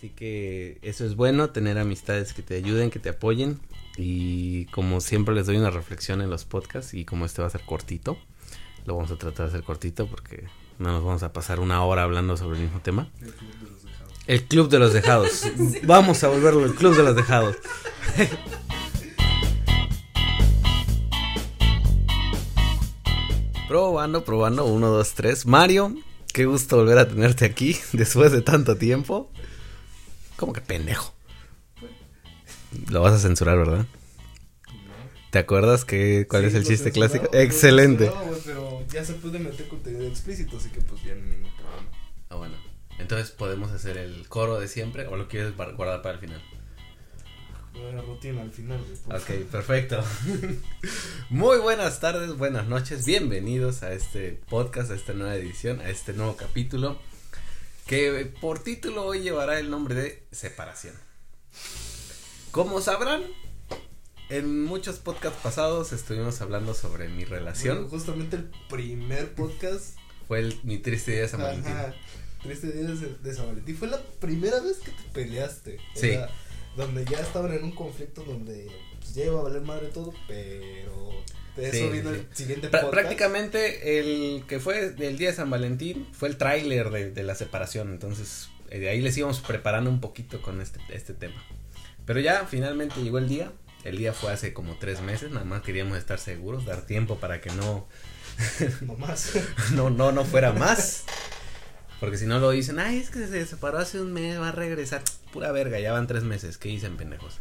Así que eso es bueno, tener amistades que te ayuden, que te apoyen. Y como siempre les doy una reflexión en los podcasts y como este va a ser cortito, lo vamos a tratar de hacer cortito porque no nos vamos a pasar una hora hablando sobre el mismo tema. El Club de los Dejados. Vamos a volverlo el Club de los Dejados. probando, probando. Uno, dos, tres. Mario, qué gusto volver a tenerte aquí después de tanto tiempo. ¿Cómo que pendejo? Lo vas a censurar, ¿verdad? ¿Te acuerdas que cuál es el chiste clásico? Excelente. No, pero ya se puede meter contenido explícito, así que pues ya ningún problema. Ah, bueno. Entonces podemos hacer el coro de siempre o lo quieres guardar para el final. La rutina al final, por Ok, perfecto. Muy buenas tardes, buenas noches, bienvenidos a este podcast, a esta nueva edición, a este nuevo capítulo, que por título hoy llevará el nombre de Separación. Como sabrán, en muchos podcasts pasados estuvimos hablando sobre mi relación, Bueno, justamente el primer podcast. fue el, mi triste día de San Valentín. Ajá, Triste día de, de San Valentín. Fue la primera vez que te peleaste. O Sí. sea, donde ya estaban en un conflicto donde pues, ya iba a valer madre todo, pero de Sí, eso vino el siguiente podcast. prácticamente el que fue del día de San Valentín fue el tráiler de, de la separación, entonces eh, de ahí les íbamos preparando un poquito con este, este tema. Pero ya finalmente llegó el día, el día fue hace como tres meses, nada más queríamos estar seguros, dar tiempo para que no, No más. no, no, no fuera más. Porque si no lo dicen, ay, es que se separó hace un mes, va a regresar. Pura verga, ya van tres meses, ¿qué dicen pendejos?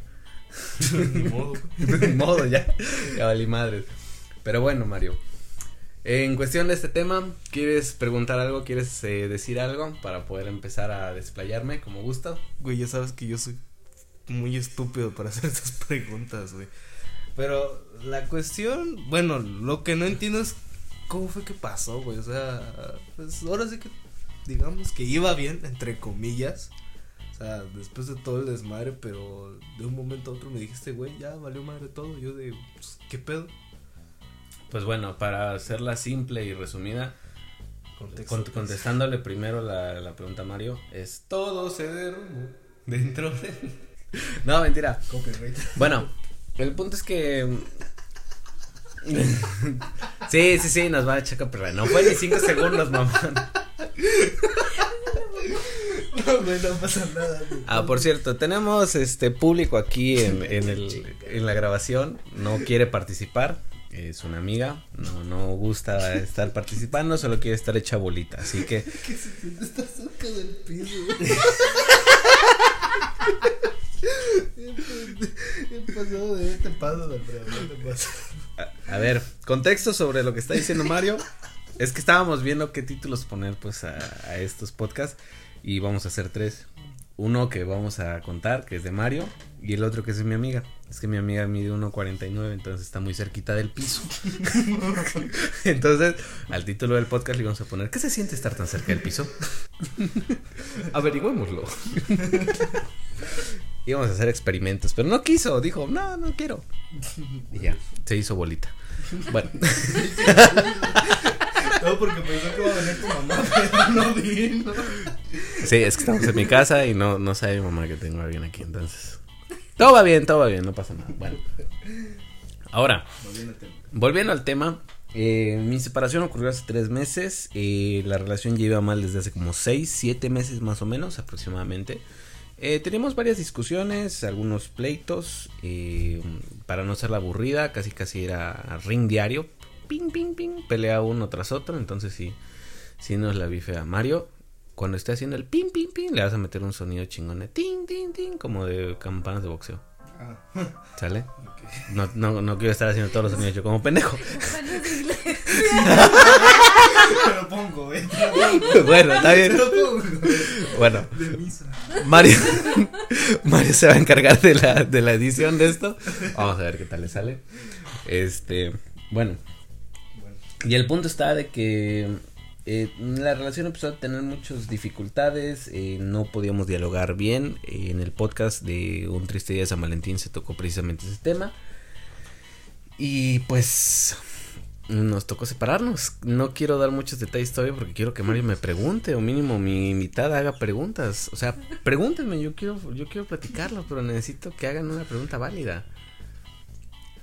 Ni modo. Ni modo, ya, ya valí madres. Pero bueno, Mario. En cuestión de este tema, ¿quieres preguntar algo? ¿Quieres eh, decir algo para poder empezar a desplayarme como gusta? Güey, ya sabes que yo soy muy estúpido para hacer estas preguntas, güey. Pero la cuestión, bueno, lo que no entiendo es cómo fue que pasó, güey. O sea, pues ahora sí que digamos que iba bien, entre comillas. Sea, después de todo el desmadre, pero de un momento a otro me dijiste, güey, ya valió madre todo. Yo de, pues, ¿qué pedo? Pues bueno, para hacerla simple y resumida, Contexto, cont- pues. contestándole primero la, la pregunta a Mario, es todo se derrumbó dentro de... no, mentira. Copyright. Bueno, el punto es que. sí, sí, sí, nos va a echar copyright. No fue ni 5 segundos, mamá. No, güey, no pasa nada, güey. Ah, por cierto, tenemos este público aquí en, en, el, en la grabación. No quiere participar. Es una amiga. No, no gusta estar participando. Solo quiere estar hecha bolita. Así que. que se siente estar cerca del piso. He pasado de este paso del no te pasa. A, a ver, contexto sobre lo que está diciendo Mario. Es que estábamos viendo qué títulos poner pues a, a estos podcasts y vamos a hacer tres. Uno que vamos a contar, que es de Mario, y el otro que es de mi amiga. Es que mi amiga mide 1.49, entonces está muy cerquita del piso. entonces, al título del podcast le vamos a poner, ¿qué se siente estar tan cerca del piso? Averigüémoslo. Íbamos a hacer experimentos, pero no quiso, dijo, no, no quiero. Y ya, se hizo bolita. Bueno, No, porque pensó que iba a venir tu mamá, pero no vino. Sí, es que estamos en mi casa y no, no sabe mi mamá que tengo a alguien aquí, entonces. Todo va bien, todo va bien, no pasa nada. Bueno. Ahora, volviendo al tema, eh, mi separación ocurrió hace tres meses. eh, la relación ya iba mal desde hace como seis, siete meses más o menos aproximadamente. Eh, teníamos varias discusiones, algunos pleitos. eh, para no ser la aburrida, casi casi era ring diario. Ping, ping, ping. Pelea uno tras otro. Entonces sí, sí nos la vi fea. Mario, cuando esté haciendo el ping, ping, ping, le vas a meter un sonido chingón de ting, ting, ting, como de campanas de boxeo. Ah, ¿Sale? No, no, no quiero estar haciendo todos los sonidos yo como pendejo. Te lo pongo, güey. Te lo pongo. bueno, está Te bien. lo pongo. Bueno, De misa. Mario, Mario se va a encargar de la, de la edición de esto. Vamos a ver qué tal le sale. Este, bueno, Bueno. y el punto está de que eh, la relación empezó a tener muchas dificultades, eh, no podíamos dialogar bien. eh, en el podcast de Un Triste Día de San Valentín se tocó precisamente ese tema. Y pues nos tocó separarnos. No quiero dar muchos detalles todavía porque quiero que Mario me pregunte o mínimo mi invitada haga preguntas. O sea, pregúntenme, yo quiero yo quiero platicarlo, pero necesito que hagan una pregunta válida.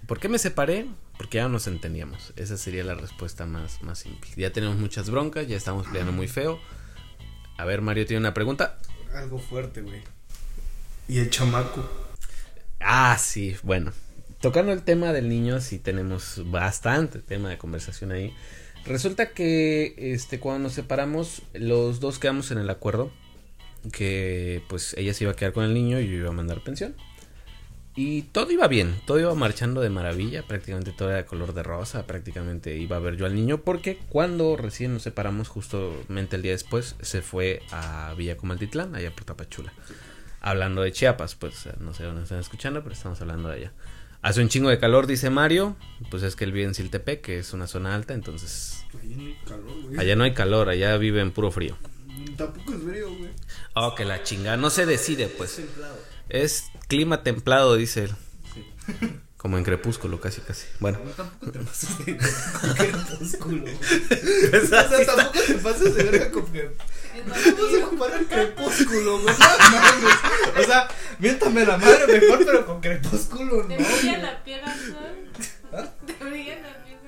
¿Por qué me separé? Porque ya no nos entendíamos. Esa sería la respuesta más, más simple. Ya tenemos muchas broncas, ya estamos peleando muy feo. A ver, Mario tiene una pregunta. Algo fuerte, güey. Y el chamaco. Ah, sí, bueno. Tocando el tema del niño, sí tenemos bastante tema de conversación ahí. Resulta que este cuando nos separamos, los dos quedamos en el acuerdo que pues ella se iba a quedar con el niño y yo iba a mandar pensión. Y todo iba bien, todo iba marchando de maravilla, prácticamente todo era de color de rosa, prácticamente iba a ver yo al niño porque cuando recién nos separamos, justamente el día después, se fue a Villa Comaltitlán, allá por Tapachula. Hablando de Chiapas, pues no sé dónde están escuchando, pero estamos hablando de allá. Hace un chingo de calor, dice Mario, pues es que él vive en Siltepec, que es una zona alta, entonces... Allá no hay calor, güey. Allá no hay calor, allá vive en puro frío. Tampoco es frío, güey. Oh, que la chingada, no se decide, pues. Templado. Es clima templado, dice él. Como en crepúsculo, casi, casi. Bueno. No, tampoco te pases de crepúsculo. güey. o sea, tampoco te pases de verga con que. No se compara el crepúsculo, güey. No mames. O sea, miéntame la madre mejor, pero con crepúsculo no. Te brilla la piel azul. Te brilla la piel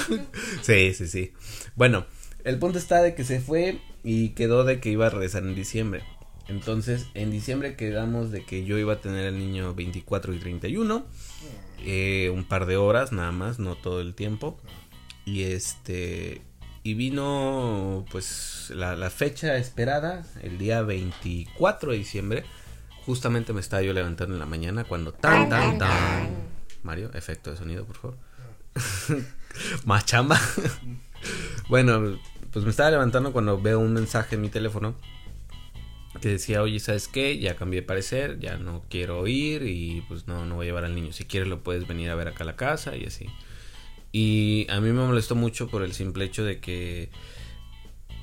azul. Sí, sí, sí. Bueno, el punto está de que se fue y quedó de que iba a regresar en diciembre. Entonces, en diciembre quedamos de que yo iba a tener el niño 24 y 31. eh, un par de horas nada más, no todo el tiempo. Y este. Y vino pues la, la fecha esperada, el día 24 de diciembre. Justamente me estaba yo levantando en la mañana cuando tan tan tan. Mario, efecto de sonido, por favor. Más chamba. bueno, pues me estaba levantando cuando veo un mensaje en mi teléfono que decía, oye, ¿sabes qué? Ya cambié de parecer, ya no quiero ir y pues no, no voy a llevar al niño. Si quieres lo puedes venir a ver acá a la casa y así. Y a mí me molestó mucho por el simple hecho de que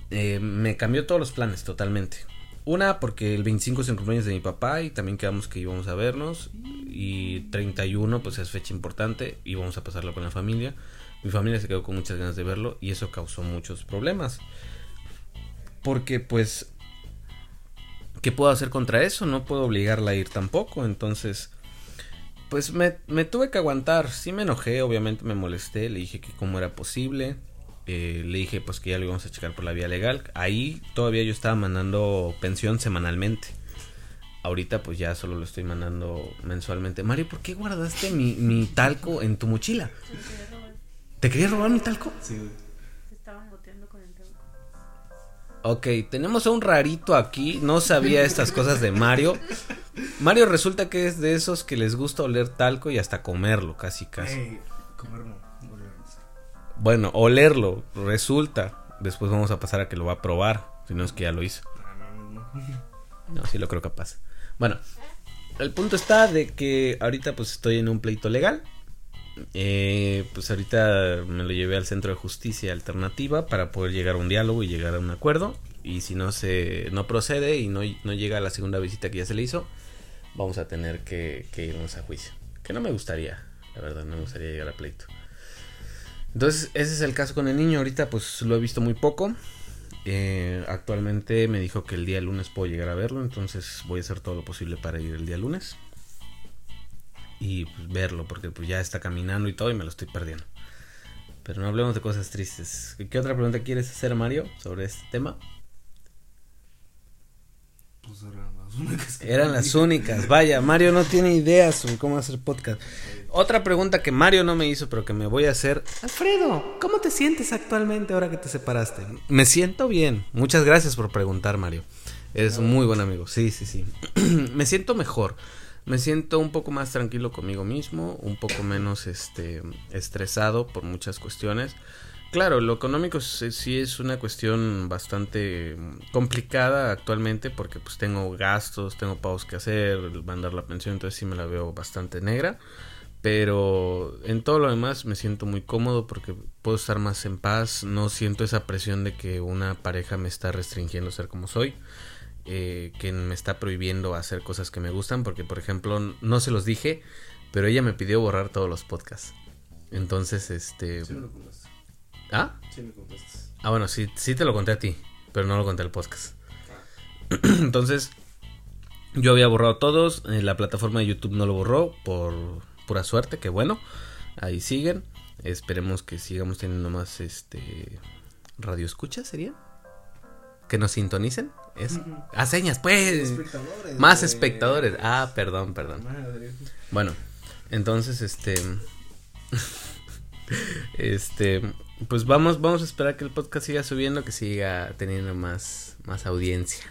eh, me cambió todos los planes totalmente. Una, porque el 25 es el cumpleaños de mi papá y también quedamos que íbamos a vernos. Y 31, pues es fecha importante y vamos a pasarlo con la familia. Mi familia se quedó con muchas ganas de verlo y eso causó muchos problemas. Porque pues, ¿qué puedo hacer contra eso? No puedo obligarla a ir tampoco. Entonces, pues me, tuve que aguantar. Sí me enojé, obviamente me molesté. Le dije que cómo era posible. Eh, le dije pues que ya lo íbamos a checar por la vía legal. Ahí todavía yo estaba mandando pensión semanalmente. Ahorita pues ya solo lo estoy mandando mensualmente. Mario, ¿por qué guardaste mi, mi talco en tu mochila? ¿Te querías robar mi talco? Sí, güey. Se estaban boteando con el talco. Ok, tenemos a un rarito aquí. No sabía estas cosas de Mario. Mario resulta que es de esos que les gusta oler talco y hasta comerlo, casi casi. Ey, comer no. volvemos. Bueno, olerlo, resulta. Después vamos a pasar a que lo va a probar. Si no es que ya lo hizo. Ah, no, no, no. No, sí lo creo capaz. Bueno, el punto está de que ahorita pues estoy en un pleito legal. Eh, pues ahorita me lo llevé al centro de justicia alternativa para poder llegar a un diálogo y llegar a un acuerdo. Y si no se no procede y no, no llega a la segunda visita que ya se le hizo, vamos a tener que, irnos a juicio. Que no me gustaría, la verdad, no me gustaría llegar a pleito. Entonces, ese es el caso con el niño. Ahorita pues lo he visto muy poco. Eh, actualmente me dijo que el día lunes puedo llegar a verlo, entonces voy a hacer todo lo posible para ir el día lunes y pues, verlo, porque pues ya está caminando y todo y me lo estoy perdiendo. Pero no hablemos de cosas tristes. ¿Qué otra pregunta quieres hacer, Mario, sobre este tema? Pues eran las únicas que Eran las únicas. Vaya, Mario no tiene ideas sobre cómo hacer podcast. Otra pregunta que Mario no me hizo, pero que me voy a hacer. Alfredo, ¿cómo te sientes actualmente ahora que te separaste? Me siento bien. Muchas gracias por preguntar, Mario. Eres un muy buen amigo. Sí, sí, sí. me siento mejor. Me siento un poco más tranquilo conmigo mismo, un poco menos este estresado por muchas cuestiones. Claro, lo económico sí sí es una cuestión bastante complicada actualmente porque pues tengo gastos, tengo pagos que hacer, mandar la pensión, entonces sí me la veo bastante negra. Pero en todo lo demás me siento muy cómodo porque puedo estar más en paz, no siento esa presión de que una pareja me está restringiendo ser como soy, eh, que me está prohibiendo hacer cosas que me gustan, porque por ejemplo no se los dije, pero ella me pidió borrar todos los podcasts. Entonces, este... Sí me lo contaste. ¿Ah? Sí me contaste. Ah, bueno, sí, sí te lo conté a ti, pero no lo conté al podcast. Entonces, yo había borrado todos, eh, la plataforma de YouTube no lo borró por pura suerte, que bueno, ahí siguen. Esperemos que sigamos teniendo más este radio escucha, sería. Que nos sintonicen. Es a señas, pues. Espectadores. Más espectadores. Ah, perdón, perdón. Madre. Bueno, entonces este este pues vamos vamos a esperar que el podcast siga subiendo, que siga teniendo más más audiencia.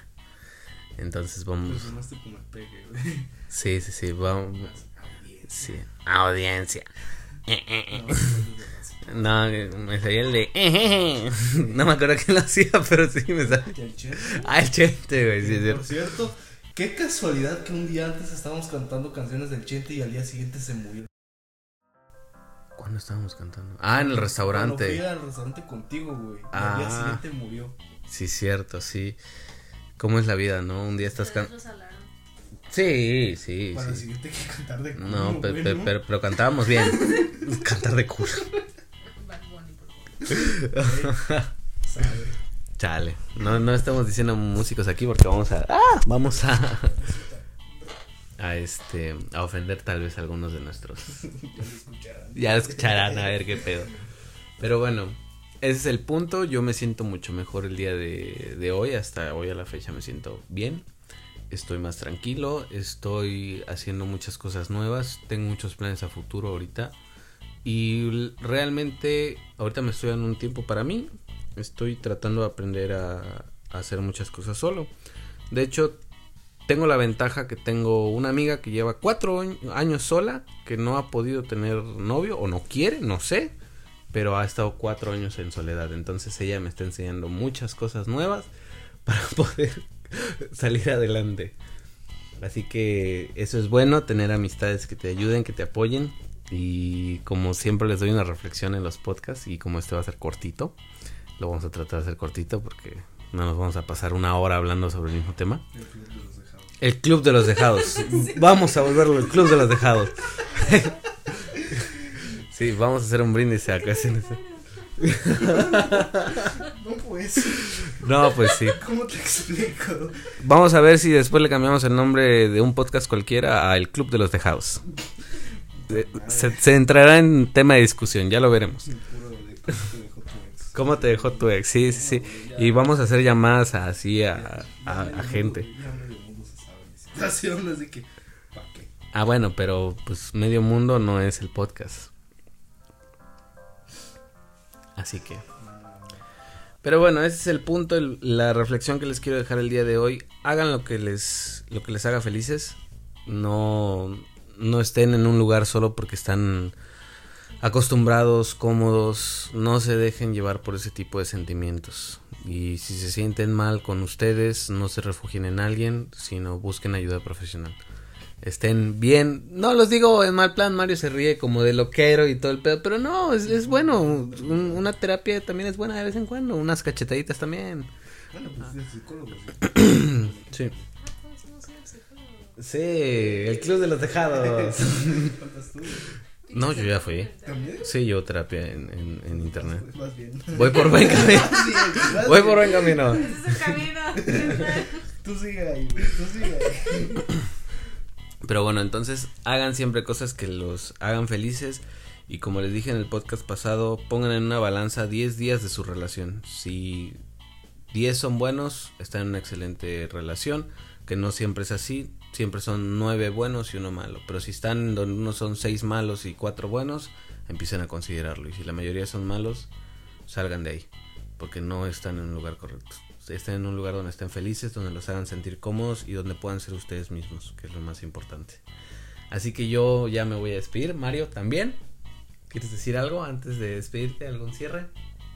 Entonces Pues vamos el pegue, güey. Sí, sí, sí, vamos Más audiencia. sí, audiencia. Eh, eh, eh. No, no, me salía el de eh, No me acuerdo quién lo hacía, pero sí me sale. no, el Che. Ah, el chente, güey, sí, es Por cierto. qué casualidad que un día antes estábamos cantando canciones del Chente y al día siguiente se murió. ¿Cuándo estábamos cantando? Ah, en el Cuando fui restaurante. al restaurante contigo, güey. y Ah. Al día siguiente murió. Sí, cierto, sí. ¿Cómo es la vida, no? Un día estás cantando. Sí, sí, Para el sí. siguiente hay que cantar de culo, No, pe- güey, pe- ¿no? pero, pero cantábamos bien. Cantar de culo. Chale. No, no estamos diciendo músicos aquí porque vamos a. ¡Ah! Vamos a. A este. A ofender tal vez a algunos de nuestros. Ya lo escucharán. A ver qué pedo. Pero bueno, ese es el punto. Yo me siento mucho mejor el día de, de hoy. Hasta hoy a la fecha me siento bien. Estoy más tranquilo. Estoy haciendo muchas cosas nuevas. Tengo muchos planes a futuro ahorita. Y realmente ahorita me estoy dando un tiempo para mí. Estoy tratando de aprender a, a hacer muchas cosas solo. De hecho, tengo la ventaja que tengo una amiga que lleva cuatro añ- años sola, que no ha podido tener novio o no quiere, no sé, pero ha estado cuatro años en soledad. Entonces ella me está enseñando muchas cosas nuevas para poder salir adelante. Así que eso es bueno, tener amistades que te ayuden, que te apoyen. Y como siempre les doy una reflexión en los podcasts y como este va a ser cortito, lo vamos a tratar de hacer cortito porque no nos vamos a pasar una hora hablando sobre el mismo tema. El club de los dejados. El Club de los Dejados. Vamos a volverlo el Club de los Dejados. sí, vamos a hacer un brindis acá. No pues, No, pues sí. ¿cómo te explico? Vamos a ver si después le cambiamos el nombre de un podcast cualquiera a El Club de los Dejados. Se, se entrará en tema de discusión, ya lo veremos. Cómo te dejó tu ex. Sí, sí, sí. Y vamos a hacer llamadas así a, a- a gente. Ah, bueno, pero pues medio mundo no es el podcast. Así que. Pero bueno, ese es el punto, el- la reflexión que les quiero dejar el día de hoy. Hagan lo que les, lo que les haga felices. No, no estén en un lugar solo porque están acostumbrados, cómodos. No se dejen llevar por ese tipo de sentimientos. Y si se sienten mal con ustedes, no se refugien en alguien, sino busquen ayuda profesional estén bien. No los digo en mal plan, Mario se ríe como de loquero y todo el pedo, pero no, es, es bueno. un- una terapia también es buena de vez en cuando, unas cachetaditas también. Bueno, pues es psicólogo, sí. Sí. Sí, el club de los dejados. ¿Faltas tú? No, yo ya fui. ¿También? Sí, yo terapia en, en, en internet. Pues más bien. Voy por buen camino. Voy bien. por buen camino. Ese es el camino. Tú sigue ahí, tú sigue ahí. Pero bueno, entonces hagan siempre cosas que los hagan felices. Y como les dije en el podcast pasado, pongan en una balanza 10 días de su relación. Si 10 son buenos, están en una excelente relación. Que no siempre es así. Siempre son 9 buenos y uno malo. Pero si están donde uno son 6 malos y 4 buenos, empiecen a considerarlo. Y si la mayoría son malos, salgan de ahí. Porque no están en un lugar correcto. Estén en un lugar donde estén felices, donde los hagan sentir cómodos y donde puedan ser ustedes mismos, que es lo más importante. Así que yo ya me voy a despedir. Mario, también. ¿Quieres decir algo antes de despedirte? ¿Algún cierre?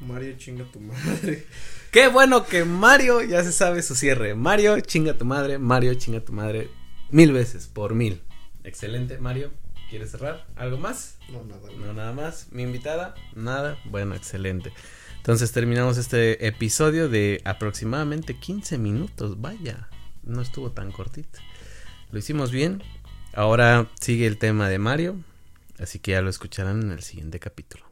Mario, chinga tu madre. Qué bueno que Mario ya se sabe su cierre. Mario, chinga tu madre. Mario, chinga tu madre. Mil veces, por mil. Excelente, Mario. ¿Quieres cerrar? ¿Algo más? No, nada. No, nada más. ¿Mi invitada? Nada. Bueno, excelente. Entonces terminamos este episodio de aproximadamente 15 minutos. Vaya, no estuvo tan cortito. Lo hicimos bien. Ahora sigue el tema de Mario, así que ya lo escucharán en el siguiente capítulo.